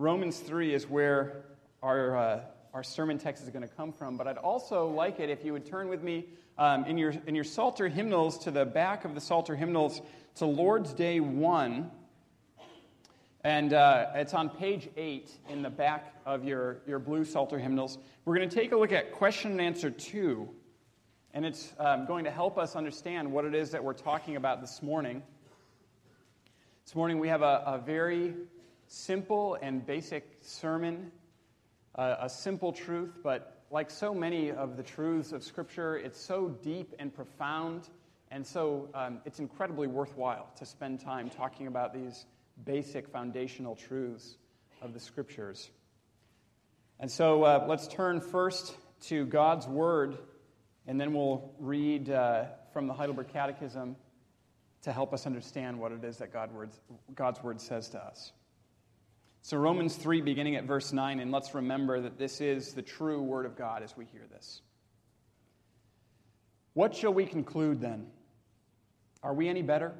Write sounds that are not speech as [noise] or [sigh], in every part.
Romans 3 is where our, uh, our sermon text is going to come from, but I'd also like it if you would turn with me um, in, your, in your Psalter hymnals to the back of the Psalter hymnals to Lord's Day 1. And uh, it's on page 8 in the back of your, your blue Psalter hymnals. We're going to take a look at question and answer 2, and it's um, going to help us understand what it is that we're talking about this morning. This morning we have a, a very simple and basic sermon, uh, a simple truth, but like so many of the truths of Scripture, it's so deep and profound, and so um, it's incredibly worthwhile to spend time talking about these basic foundational truths of the Scriptures. And so uh, let's turn first to God's Word, and then we'll read uh, from the Heidelberg Catechism to help us understand what it is that God's Word says to us. So, Romans 3, beginning at verse 9, and let's remember that this is the true Word of God as we hear this. What shall we conclude then? Are we any better?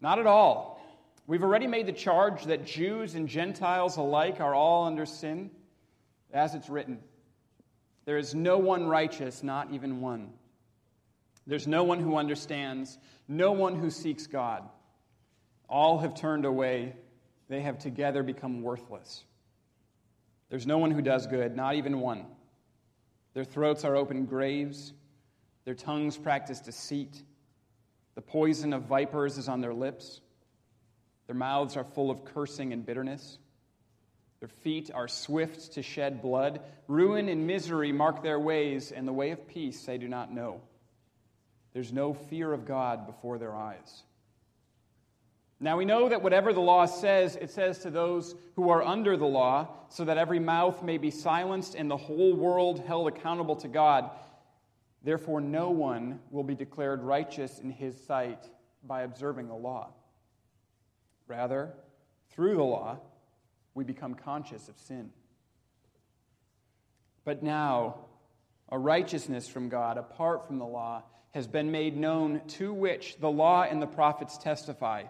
Not at all. We've already made the charge that Jews and Gentiles alike are all under sin, as it's written. There is no one righteous, not even one. There's no one who understands, no one who seeks God. All have turned away they have together become worthless. There's no one who does good, not even one. Their throats are open graves, their tongues practice deceit. The poison of vipers is on their lips. Their mouths are full of cursing and bitterness. Their feet are swift to shed blood. Ruin and misery mark their ways, and the way of peace they do not know. There's no fear of God before their eyes. Now we know that whatever the law says, it says to those who are under the law, so that every mouth may be silenced and the whole world held accountable to God. Therefore, no one will be declared righteous in his sight by observing the law. Rather, through the law, we become conscious of sin. But now, a righteousness from God apart from the law has been made known, to which the law and the prophets testify.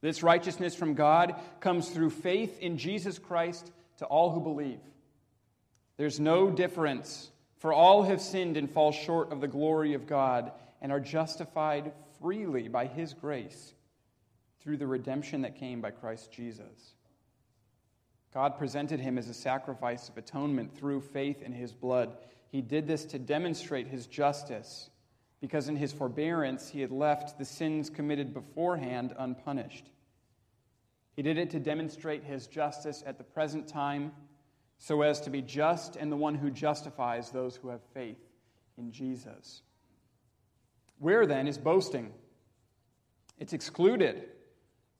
This righteousness from God comes through faith in Jesus Christ to all who believe. There's no difference, for all have sinned and fall short of the glory of God and are justified freely by His grace through the redemption that came by Christ Jesus. God presented him as a sacrifice of atonement through faith in his blood. He did this to demonstrate his justice because in his forbearance he had left the sins committed beforehand unpunished. He did it to demonstrate his justice at the present time, so as to be just and the one who justifies those who have faith in Jesus. Where then is boasting? It's excluded.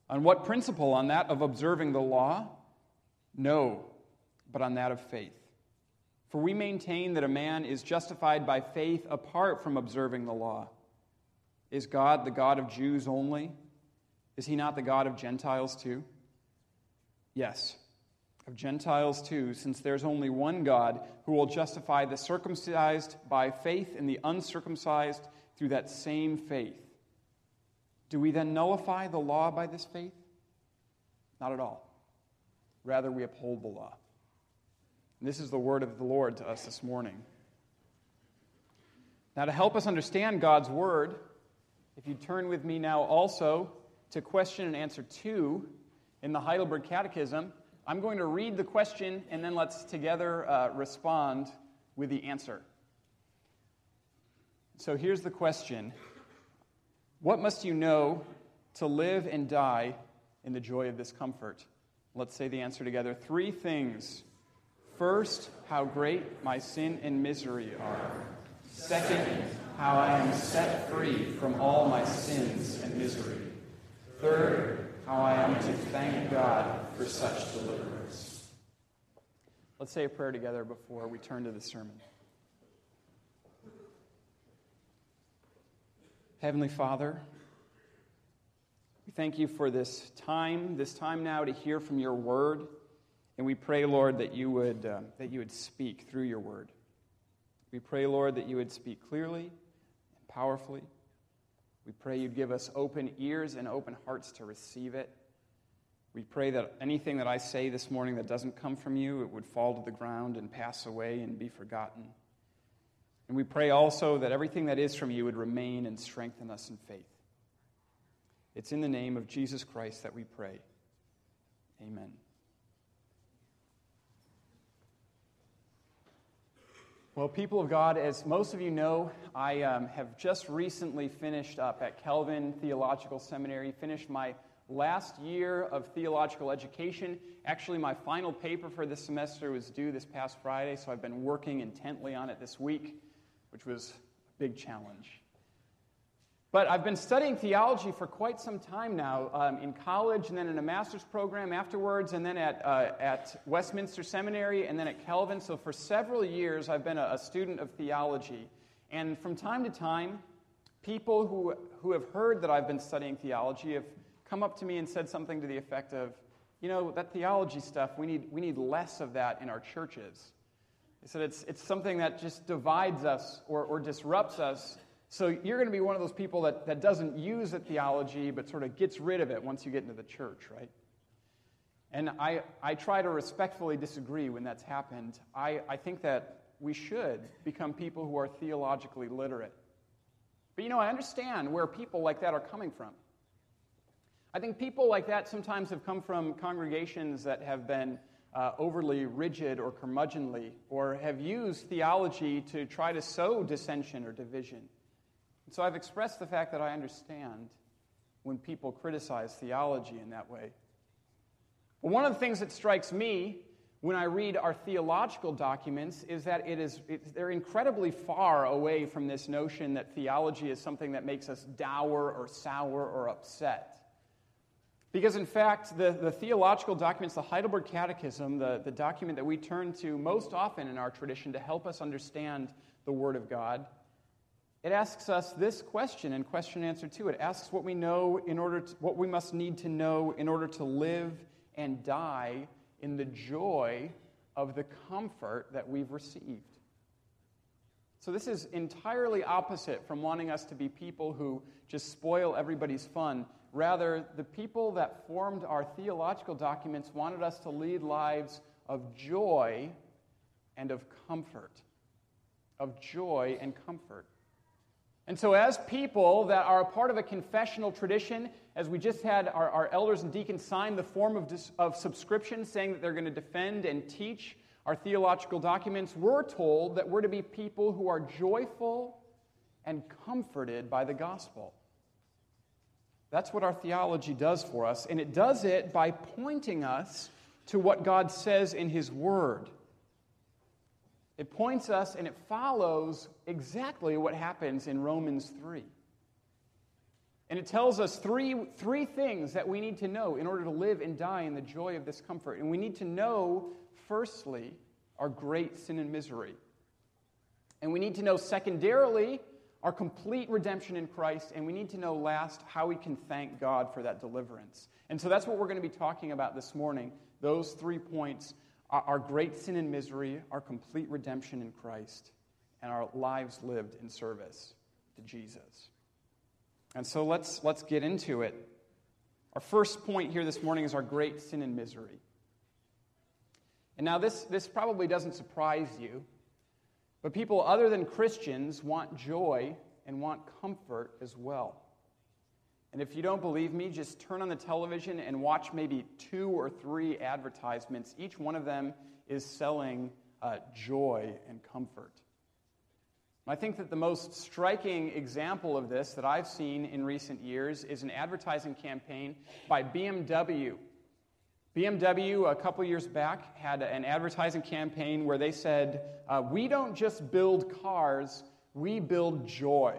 On what principle? On that of observing the law? No, but on that of faith. For we maintain that a man is justified by faith apart from observing the law. Is God the God of Jews only? Is he not the God of Gentiles too? Yes, of Gentiles too, since there's only one God who will justify the circumcised by faith and the uncircumcised through that same faith. Do we then nullify the law by this faith? Not at all. Rather, we uphold the law. This is the word of the Lord to us this morning. Now, to help us understand God's word, if you turn with me now also to question and answer two in the Heidelberg Catechism, I'm going to read the question and then let's together uh, respond with the answer. So here's the question What must you know to live and die in the joy of this comfort? Let's say the answer together. Three things First, how great my sin and misery are. Second, how I am set free from all my sins and misery. Third, how I am to thank God for such deliverance. Let's say a prayer together before we turn to the sermon. Heavenly Father, we thank you for this time, this time now to hear from your word. And we pray, Lord, that you would, uh, that you would speak through your word. We pray, Lord, that you would speak clearly and powerfully. We pray you'd give us open ears and open hearts to receive it. We pray that anything that I say this morning that doesn't come from you, it would fall to the ground and pass away and be forgotten. And we pray also that everything that is from you would remain and strengthen us in faith. It's in the name of Jesus Christ that we pray. Amen. Well, people of God, as most of you know, I um, have just recently finished up at Calvin Theological Seminary, finished my last year of theological education. Actually, my final paper for this semester was due this past Friday, so I've been working intently on it this week, which was a big challenge. But I've been studying theology for quite some time now um, in college and then in a master's program afterwards, and then at, uh, at Westminster Seminary and then at Calvin. So for several years, I've been a, a student of theology. And from time to time, people who, who have heard that I've been studying theology have come up to me and said something to the effect of, you know, that theology stuff, we need, we need less of that in our churches. They said it's, it's something that just divides us or, or disrupts us so you're going to be one of those people that, that doesn't use a theology but sort of gets rid of it once you get into the church, right? And I, I try to respectfully disagree when that's happened. I, I think that we should become people who are theologically literate. But you know, I understand where people like that are coming from. I think people like that sometimes have come from congregations that have been uh, overly rigid or curmudgeonly, or have used theology to try to sow dissension or division. And so I've expressed the fact that I understand when people criticize theology in that way. But one of the things that strikes me when I read our theological documents is that it is, it, they're incredibly far away from this notion that theology is something that makes us dour or sour or upset. Because, in fact, the, the theological documents, the Heidelberg Catechism, the, the document that we turn to most often in our tradition to help us understand the Word of God, it asks us this question and question answer two. It asks what we know in order to, what we must need to know in order to live and die in the joy of the comfort that we've received. So this is entirely opposite from wanting us to be people who just spoil everybody's fun. Rather, the people that formed our theological documents wanted us to lead lives of joy and of comfort. Of joy and comfort. And so, as people that are a part of a confessional tradition, as we just had our, our elders and deacons sign the form of, dis, of subscription saying that they're going to defend and teach our theological documents, we're told that we're to be people who are joyful and comforted by the gospel. That's what our theology does for us, and it does it by pointing us to what God says in His Word. It points us and it follows exactly what happens in Romans 3. And it tells us three, three things that we need to know in order to live and die in the joy of this comfort. And we need to know, firstly, our great sin and misery. And we need to know, secondarily, our complete redemption in Christ. And we need to know, last, how we can thank God for that deliverance. And so that's what we're going to be talking about this morning those three points our great sin and misery, our complete redemption in Christ, and our lives lived in service to Jesus. And so let's, let's get into it. Our first point here this morning is our great sin and misery. And now, this, this probably doesn't surprise you, but people other than Christians want joy and want comfort as well. And if you don't believe me, just turn on the television and watch maybe two or three advertisements. Each one of them is selling uh, joy and comfort. I think that the most striking example of this that I've seen in recent years is an advertising campaign by BMW. BMW, a couple years back, had an advertising campaign where they said, uh, We don't just build cars, we build joy.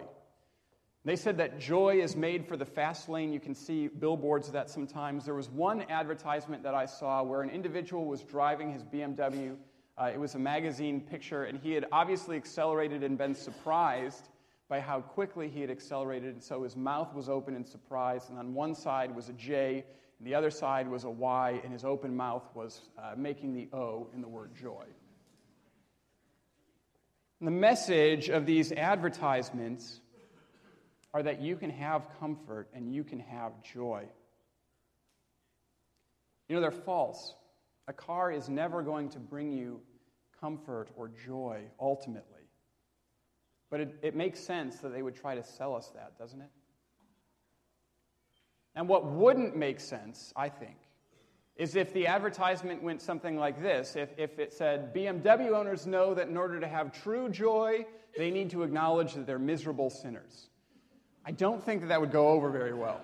They said that joy is made for the fast lane. You can see billboards of that sometimes. There was one advertisement that I saw where an individual was driving his BMW. Uh, it was a magazine picture, and he had obviously accelerated and been surprised by how quickly he had accelerated. And so his mouth was open in surprise, and on one side was a J, and the other side was a Y, and his open mouth was uh, making the O in the word joy. And the message of these advertisements are that you can have comfort and you can have joy. You know, they're false. A car is never going to bring you comfort or joy ultimately. But it, it makes sense that they would try to sell us that, doesn't it? And what wouldn't make sense, I think, is if the advertisement went something like this if, if it said, BMW owners know that in order to have true joy, they need to acknowledge that they're miserable sinners. I don't think that that would go over very well.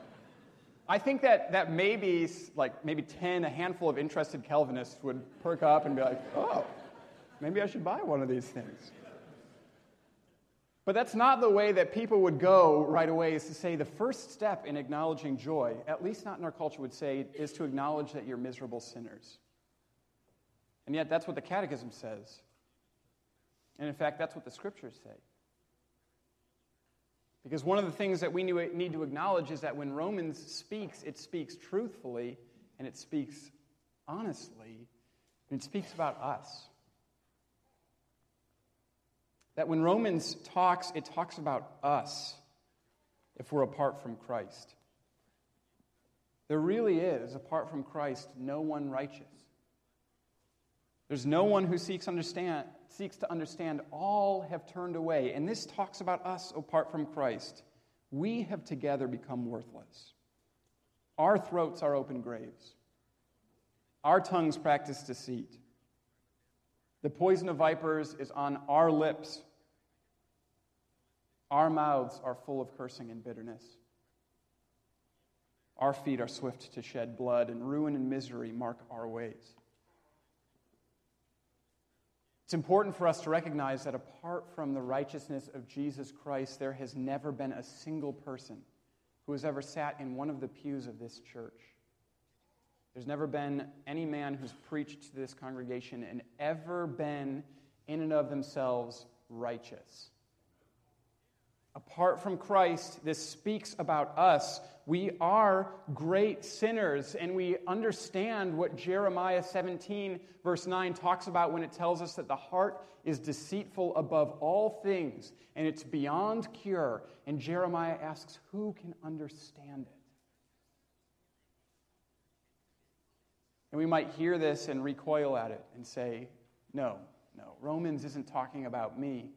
I think that, that maybe, like, maybe 10, a handful of interested Calvinists would perk up and be like, oh, maybe I should buy one of these things. But that's not the way that people would go right away, is to say the first step in acknowledging joy, at least not in our culture, would say, is to acknowledge that you're miserable sinners. And yet, that's what the Catechism says. And in fact, that's what the scriptures say. Because one of the things that we need to acknowledge is that when Romans speaks, it speaks truthfully and it speaks honestly, and it speaks about us. That when Romans talks, it talks about us if we're apart from Christ. There really is, apart from Christ, no one righteous. There's no one who seeks, understand, seeks to understand. All have turned away. And this talks about us apart from Christ. We have together become worthless. Our throats are open graves. Our tongues practice deceit. The poison of vipers is on our lips. Our mouths are full of cursing and bitterness. Our feet are swift to shed blood, and ruin and misery mark our ways. It's important for us to recognize that apart from the righteousness of Jesus Christ, there has never been a single person who has ever sat in one of the pews of this church. There's never been any man who's preached to this congregation and ever been, in and of themselves, righteous. Apart from Christ, this speaks about us. We are great sinners, and we understand what Jeremiah 17, verse 9, talks about when it tells us that the heart is deceitful above all things, and it's beyond cure. And Jeremiah asks, Who can understand it? And we might hear this and recoil at it and say, No, no, Romans isn't talking about me.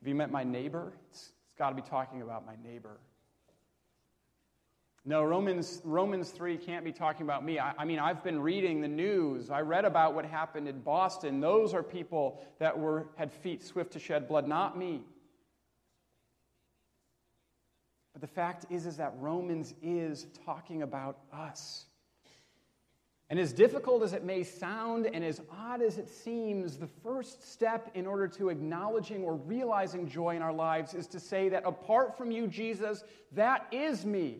Have you met my neighbor? it's, it's got to be talking about my neighbor. No, Romans, Romans 3 can't be talking about me. I, I, mean, I've been reading the news. I read about what happened in Boston. Those are people that were, had feet swift to shed blood, not me. But the fact is, is that Romans is talking about us. And as difficult as it may sound and as odd as it seems, the first step in order to acknowledging or realizing joy in our lives is to say that apart from you, Jesus, that is me,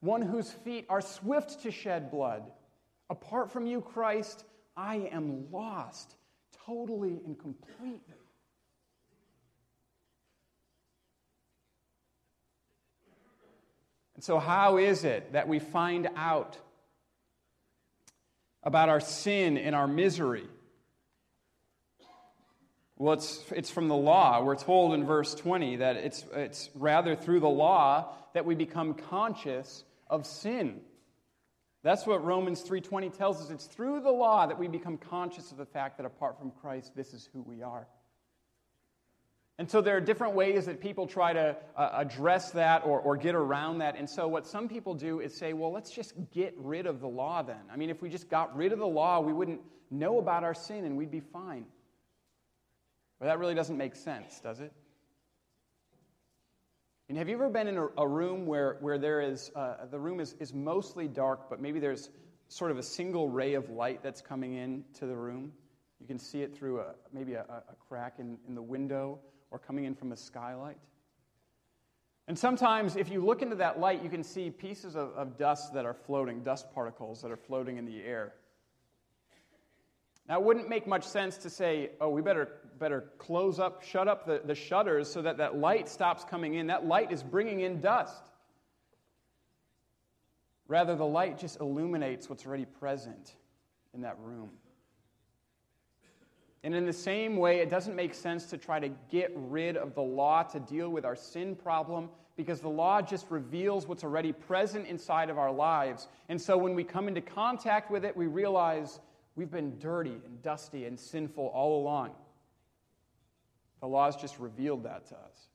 one whose feet are swift to shed blood. Apart from you, Christ, I am lost totally and completely. And so, how is it that we find out? About our sin and our misery? Well, it's, it's from the law. We're told in verse 20 that it's, it's rather through the law that we become conscious of sin. That's what Romans 3:20 tells us. It's through the law that we become conscious of the fact that apart from Christ, this is who we are. And so there are different ways that people try to uh, address that or, or get around that. And so what some people do is say, well, let's just get rid of the law then. I mean, if we just got rid of the law, we wouldn't know about our sin and we'd be fine. But that really doesn't make sense, does it? And have you ever been in a, a room where, where there is, uh, the room is, is mostly dark, but maybe there's sort of a single ray of light that's coming into the room? You can see it through a, maybe a, a crack in, in the window or coming in from a skylight. And sometimes, if you look into that light, you can see pieces of, of dust that are floating, dust particles that are floating in the air. Now, it wouldn't make much sense to say, oh, we better, better close up, shut up the, the shutters so that that light stops coming in. That light is bringing in dust. Rather, the light just illuminates what's already present in that room. And in the same way, it doesn't make sense to try to get rid of the law to deal with our sin problem because the law just reveals what's already present inside of our lives. And so when we come into contact with it, we realize we've been dirty and dusty and sinful all along. The law has just revealed that to us.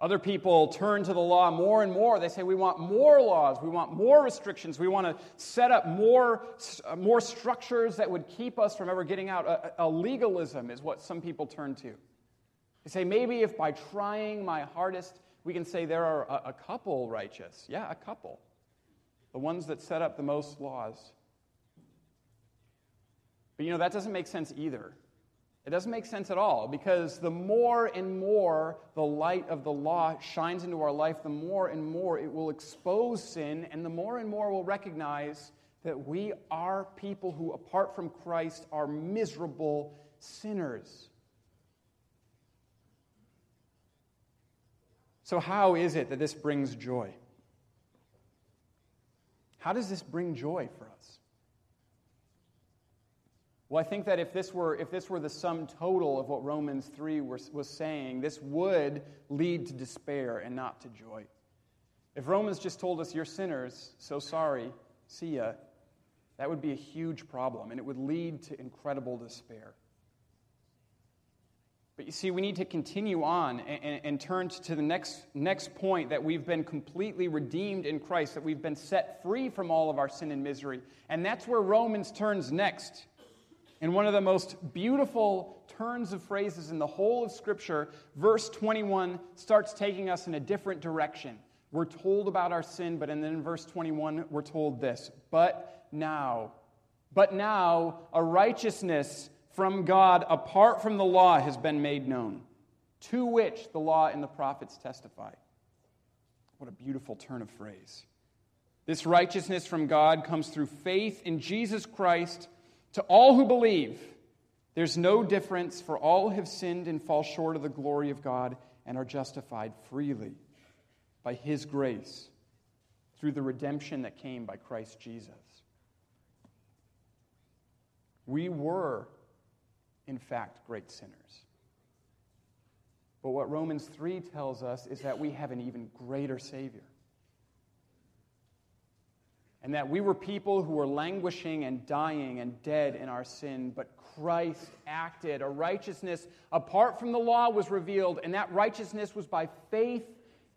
Other people turn to the law more and more. They say, We want more laws. We want more restrictions. We want to set up more, uh, more structures that would keep us from ever getting out. A, a legalism is what some people turn to. They say, Maybe if by trying my hardest, we can say there are a, a couple righteous. Yeah, a couple. The ones that set up the most laws. But you know, that doesn't make sense either. It doesn't make sense at all because the more and more the light of the law shines into our life, the more and more it will expose sin, and the more and more we'll recognize that we are people who, apart from Christ, are miserable sinners. So, how is it that this brings joy? How does this bring joy for us? Well, I think that if this were, if this were the sum total of what Romans 3 was, was saying, this would lead to despair and not to joy. If Romans just told us, you're sinners, so sorry, see ya, that would be a huge problem, and it would lead to incredible despair. But you see, we need to continue on and, and, turn to the next, next point that we've been completely redeemed in Christ, that we've been set free from all of our sin and misery. And that's where Romans turns next. And one of the most beautiful turns of phrases in the whole of Scripture, verse 21 starts taking us in a different direction. We're told about our sin, but then in verse 21, we're told this But now, but now, a righteousness from God apart from the law has been made known, to which the law and the prophets testify. What a beautiful turn of phrase. This righteousness from God comes through faith in Jesus Christ to all who believe, there's no difference, for all have sinned and fall short of the glory of God and are justified freely by His grace through the redemption that came by Christ Jesus. We were, in fact, great sinners. But what Romans 3 tells us is that we have an even greater Savior and that we were people who were languishing and dying and dead in our sin, but Christ acted. A righteousness apart from the law was revealed, and that righteousness was by faith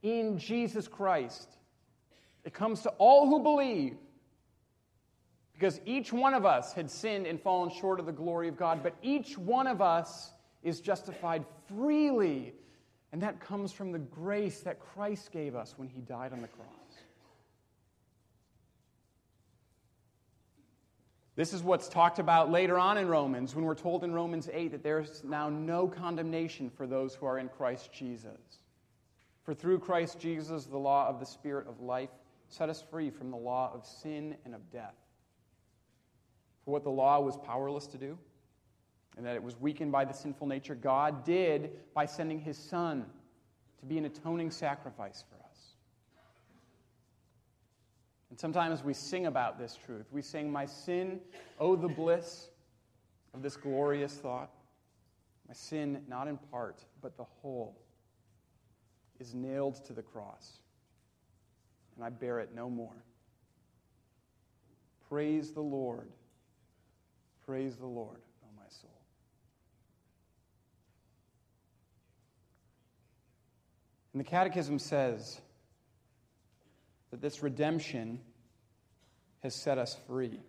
in Jesus Christ. It comes to all who believe, because each one of us had sinned and fallen short of the glory of God, but each one of us is justified freely. And that comes from the grace that Christ gave us when he died on the cross. This is what's talked about later on in Romans when we're told in Romans 8 that there's now no condemnation for those who are in Christ Jesus. For through Christ Jesus, the law of the Spirit of life set us free from the law of sin and of death. For what the law was powerless to do, and that it was weakened by the sinful nature, God did by sending his Son to be an atoning sacrifice for us. And sometimes we sing about this truth. We sing, My sin, oh, the bliss of this glorious thought. My sin, not in part, but the whole, is nailed to the cross, and I bear it no more. Praise the Lord. Praise the Lord, O oh my soul. And the Catechism says, that this redemption has set us free,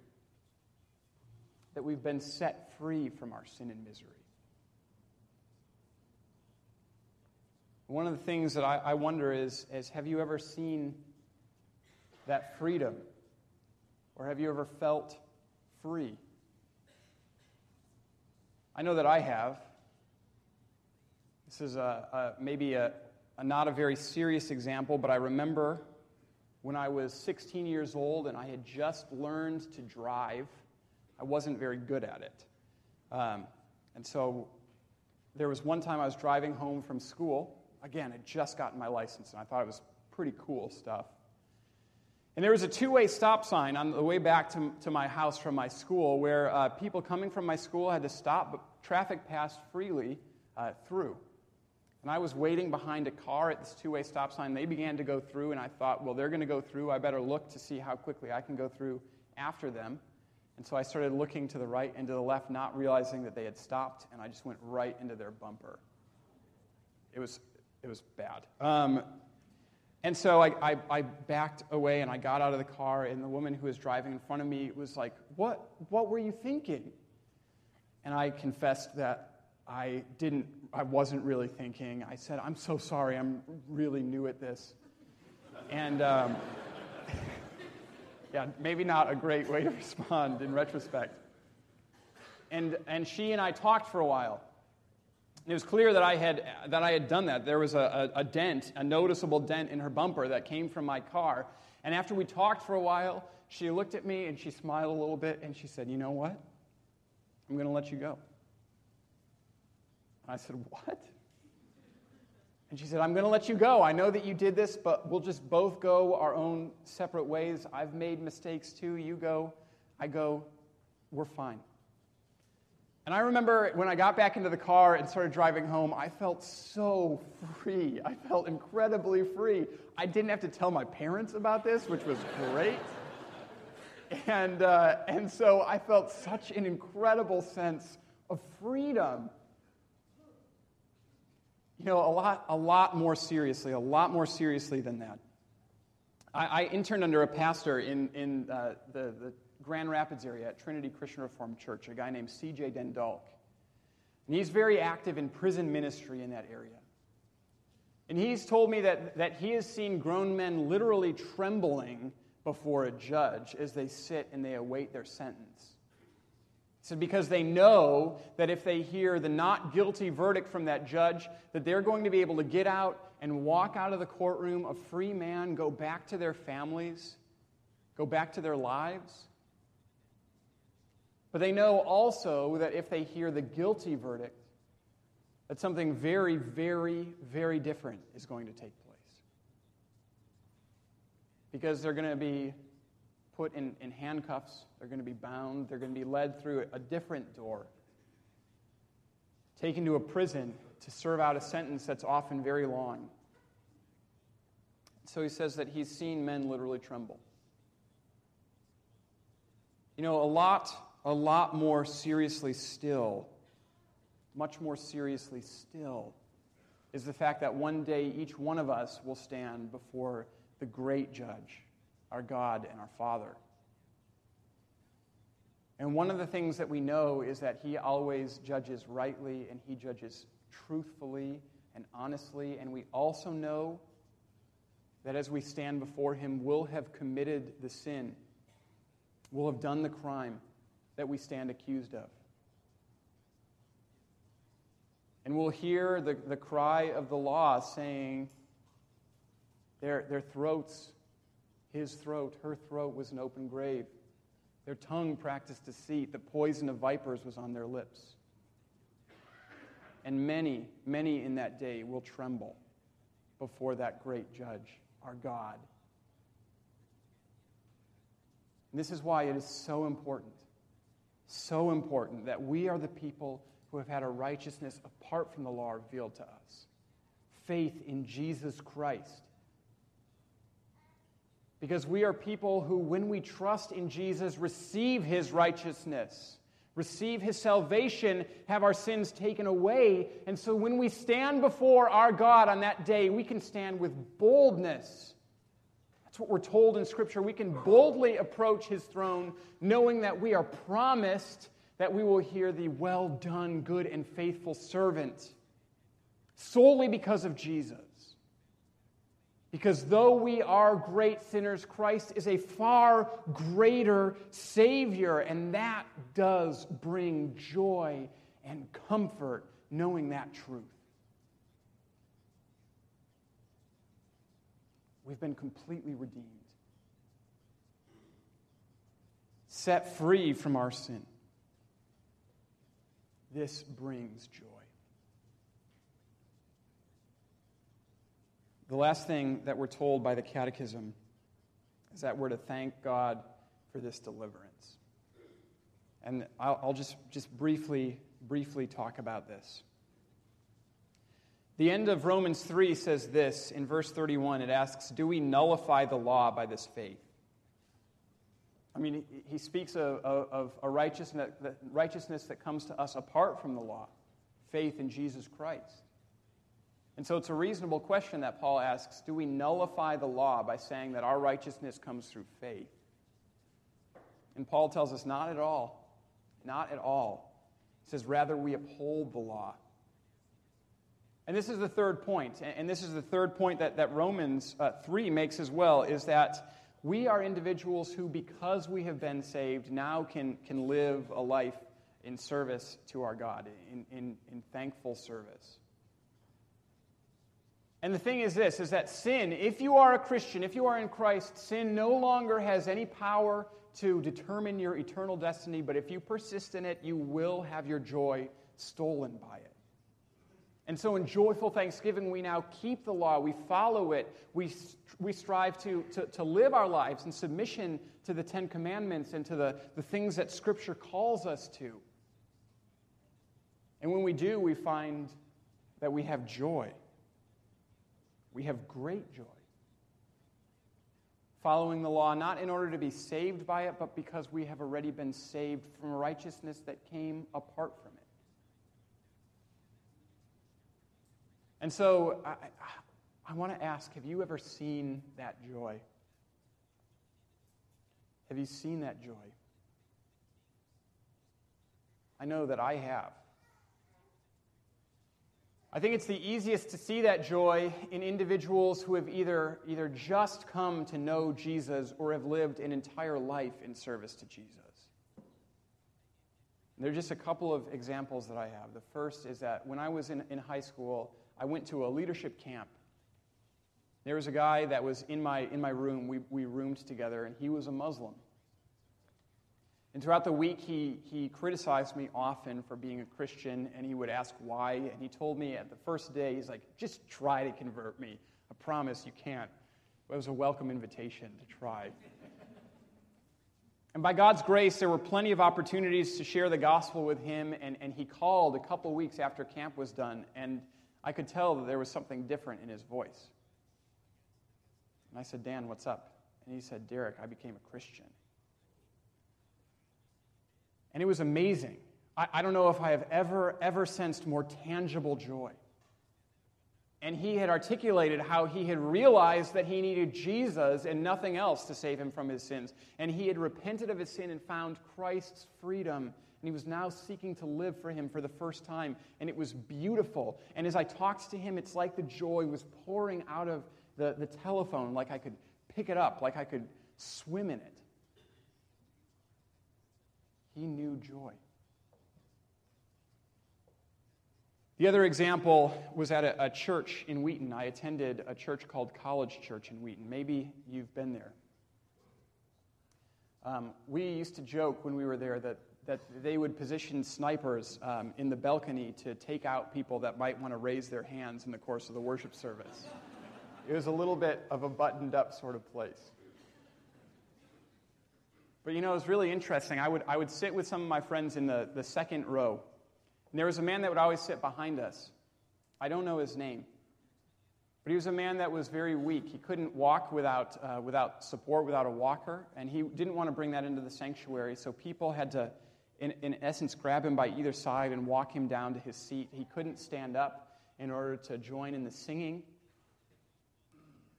that we've been set free from our sin and misery. One of the things that I, I wonder is, is have you ever seen that freedom? Or have you ever felt free? I know that I have. This is a, a maybe a, a not a very serious example, but I remember when I was 16 years old and I had just learned to drive. I wasn't very good at it. Um, and so there was one time I was driving home from school. Again, I'd just gotten my license and I thought it was pretty cool stuff. And there was a two way stop sign on the way back to, to my house from my school where uh, people coming from my school had to stop, but traffic passed freely uh, through. And I was waiting behind a car at this two way stop sign. They began to go through, and I thought, well, they're going to go through. I better look to see how quickly I can go through after them. And so I started looking to the right and to the left, not realizing that they had stopped, and I just went right into their bumper. It was, it was bad. Um, and so I, I, I, backed away and I got out of the car, and the woman who was driving in front of me was like, What, what were you thinking? And I confessed that I didn't, I wasn't really thinking. I said, I'm so sorry, I'm really new at this. And um, [laughs] yeah, maybe not a great way to [laughs] respond in retrospect. And, and she and I talked for a while. It was clear that I had, that I had done that. There was a, a, a dent, a noticeable dent in her bumper that came from my car. And after we talked for a while, she looked at me and she smiled a little bit and she said, You know what? I'm going to let you go. I said, What? And she said, I'm going to let you go. I know that you did this, but we'll just both go our own separate ways. I've made mistakes too. You go, I go, we're fine. And I remember when I got back into the car and started driving home, I felt so free. I felt incredibly free. I didn't have to tell my parents about this, which was great. And, uh, and so I felt such an incredible sense of freedom you know, a lot, a lot more seriously, a lot more seriously than that. I, I interned under a pastor in, in uh, the, the Grand Rapids area at Trinity Christian Reformed Church, a guy named C.J. Dendalk. And he's very active in prison ministry in that area. And he's told me that, that he has seen grown men literally trembling before a judge as they sit and they await their sentence. So because they know that if they hear the not guilty verdict from that judge, that they're going to be able to get out and walk out of the courtroom a free man, go back to their families, go back to their lives. But they know also that if they hear the guilty verdict, that something very, very, very different is going to take place. Because they're going to be put in, in handcuffs, they're going to be bound, they're going to be led through a different door, taken to a prison to serve out a sentence that's often very long. So he says that he's seen men literally tremble. You know, a lot, a lot more seriously still, much more seriously still, is the fact that one day each one of us will stand before the great judge our God and our Father. And one of the things that we know is that He always judges rightly and He judges truthfully and honestly. And we also know that as we stand before Him, we'll have committed the sin, we'll have done the crime that we stand accused of. And we'll hear the, the cry of the law saying, their, their throats his throat, her throat was an open grave. Their tongue practiced deceit. The poison of vipers was on their lips. And many, many in that day will tremble before that great judge, our God. And this is why it is so important, so important that we are the people who have had a righteousness apart from the law revealed to us. Faith in Jesus Christ because we are people who, when we trust in Jesus, receive his righteousness, receive his salvation, have our sins taken away. And so when we stand before our God on that day, we can stand with boldness. That's what we're told in Scripture. We can boldly approach his throne, knowing that we are promised that we will hear the well done, good and faithful servant solely because of Jesus. Because though we are great sinners, Christ is a far greater Savior, and that does bring joy and comfort knowing that truth. We've been completely redeemed, set free from our sin. This brings joy. The last thing that we're told by the Catechism is that we're to thank God for this deliverance. And I'll, I'll just, just briefly, briefly talk about this. The end of Romans 3 says this in verse 31. It asks, Do we nullify the law by this faith? I mean, he speaks of, of, a righteousness, righteousness that comes to us apart from the law, faith in Jesus Christ. And so it's a reasonable question that Paul asks Do we nullify the law by saying that our righteousness comes through faith? And Paul tells us not at all. Not at all. He says, rather, we uphold the law. And this is the third point, and this is the third point that, that Romans uh, 3 makes as well, is that we are individuals who, because we have been saved, now can, can live a life in service to our God, in, in, in thankful service. And the thing is this is that sin, if you are a Christian, if you are in Christ, sin no longer has any power to determine your eternal destiny, but if you persist in it, you will have your joy stolen by it. And so, in joyful thanksgiving, we now keep the law, we follow it, we, we strive to, to, to live our lives in submission to the Ten Commandments and to the, the things that Scripture calls us to. And when we do, we find that we have joy. We have great joy. Following the law, not in order to be saved by it, but because we have already been saved from righteousness that came apart from it. And so I, I want to ask have you ever seen that joy? Have you seen that joy? I know that I have. I think it's the easiest to see that joy in individuals who have either, either just come to know Jesus or have lived an entire life in service to Jesus. And there are just a couple of examples that I have. The first is that when I was in, in high school, I went to a leadership camp. There was a guy that was in my, in my room. We, we roomed together, and he was a Muslim. And throughout the week, he, he criticized me often for being a Christian, and he would ask why. And he told me at the first day, he's like, just try to convert me. I promise you can't. But It was a welcome invitation to try. and by God's grace, there were plenty of opportunities to share the gospel with him, and, and he called a couple weeks after camp was done. And I could tell that there was something different in his voice. And I said, Dan, what's up? And he said, Derek, I became a Christian. And it was amazing. I, I don't know if I have ever, ever sensed more tangible joy. And he had articulated how he had realized that he needed Jesus and nothing else to save him from his sins. And he had repented of his sin and found Christ's freedom and he was now seeking to live for him for the first time. And it was beautiful. And as I talked to him, it's like the joy was pouring out of the, the telephone, like I could pick it up, like I could swim in it. He knew joy. The other example was at a, a, church in Wheaton. I attended a church called College Church in Wheaton. Maybe you've been there. Um, we used to joke when we were there that that they would position snipers um, in the balcony to take out people that might want to raise their hands in the course of the worship service. it was a little bit of a buttoned up sort of place. But you know, it was really interesting. I would, I would sit with some of my friends in the, the second row, and there was a man that would always sit behind us. I don't know his name. But he was a man that was very weak. He couldn't walk without, uh, without support, without a walker, and he didn't want to bring that into the sanctuary, so people had to in, in essence, grab him by either side and walk him down to his seat. He couldn't stand up in order to join in the singing.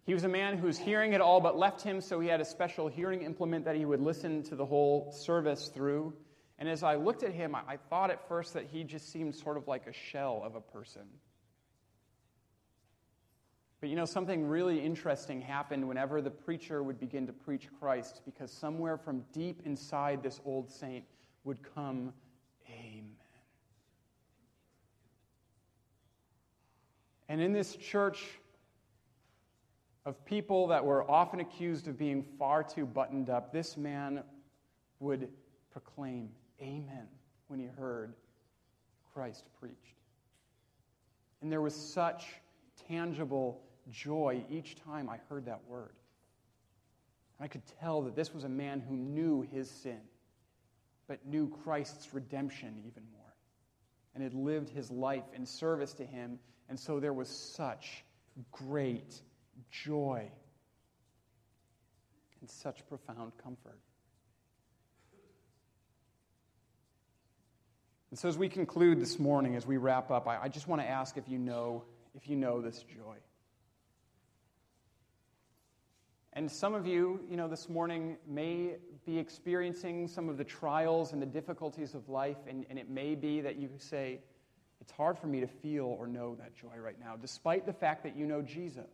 He was a man whose hearing had all but left him, so he had a special hearing implement that he would listen to the whole service through. And as I looked at him, I thought at first that he just seemed sort of like a shell of a person. But you know, something really interesting happened whenever the preacher would begin to preach Christ, because somewhere from deep inside this old saint, would come, Amen. And in this church of people that were often accused of being far too buttoned up, this man would proclaim, Amen, when he heard Christ preached. And there was such tangible joy each time I heard that word. I could tell that this was a man who knew his sin but knew Christ's redemption even more and had lived his life in service to him And so there was such great joy and such profound comfort. And so, as we conclude this morning, as we wrap up, I, I just want to ask if you know if you know this joy. And some of you, you know, this morning may be experiencing some of the trials and the difficulties of life, and, and it may be that you say, It's hard for me to feel or know that joy right now, despite the fact that you know Jesus.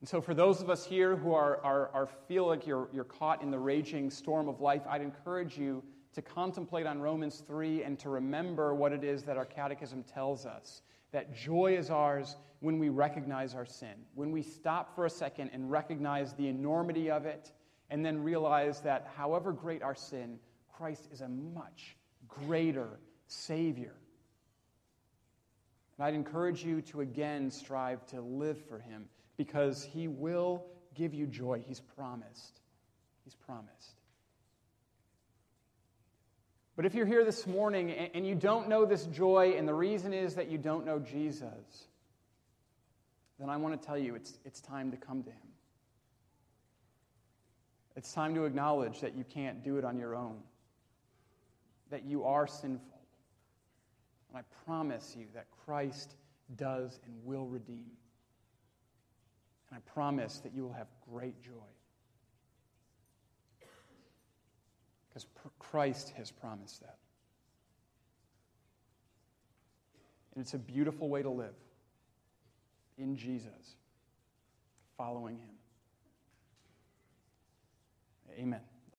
And so, for those of us here who are, are, are feel like you're, you're caught in the raging storm of life, I'd encourage you to contemplate on Romans 3 and to remember what it is that our catechism tells us that joy is ours when we recognize our sin, when we stop for a second and recognize the enormity of it, and then realize that however great our sin, Christ is a much greater Savior. And I'd encourage you to again strive to live for Him because He will give you joy. He's promised. He's promised. But if you're here this morning and you don't know this joy, and the reason is that you don't know Jesus, then I want to tell you it's, it's time to come to Him. It's time to acknowledge that you can't do it on your own, that you are sinful. And I promise you that Christ does and will redeem. And I promise that you will have great joy. Because Christ has promised that. And it's a beautiful way to live in Jesus, following Him. Amen.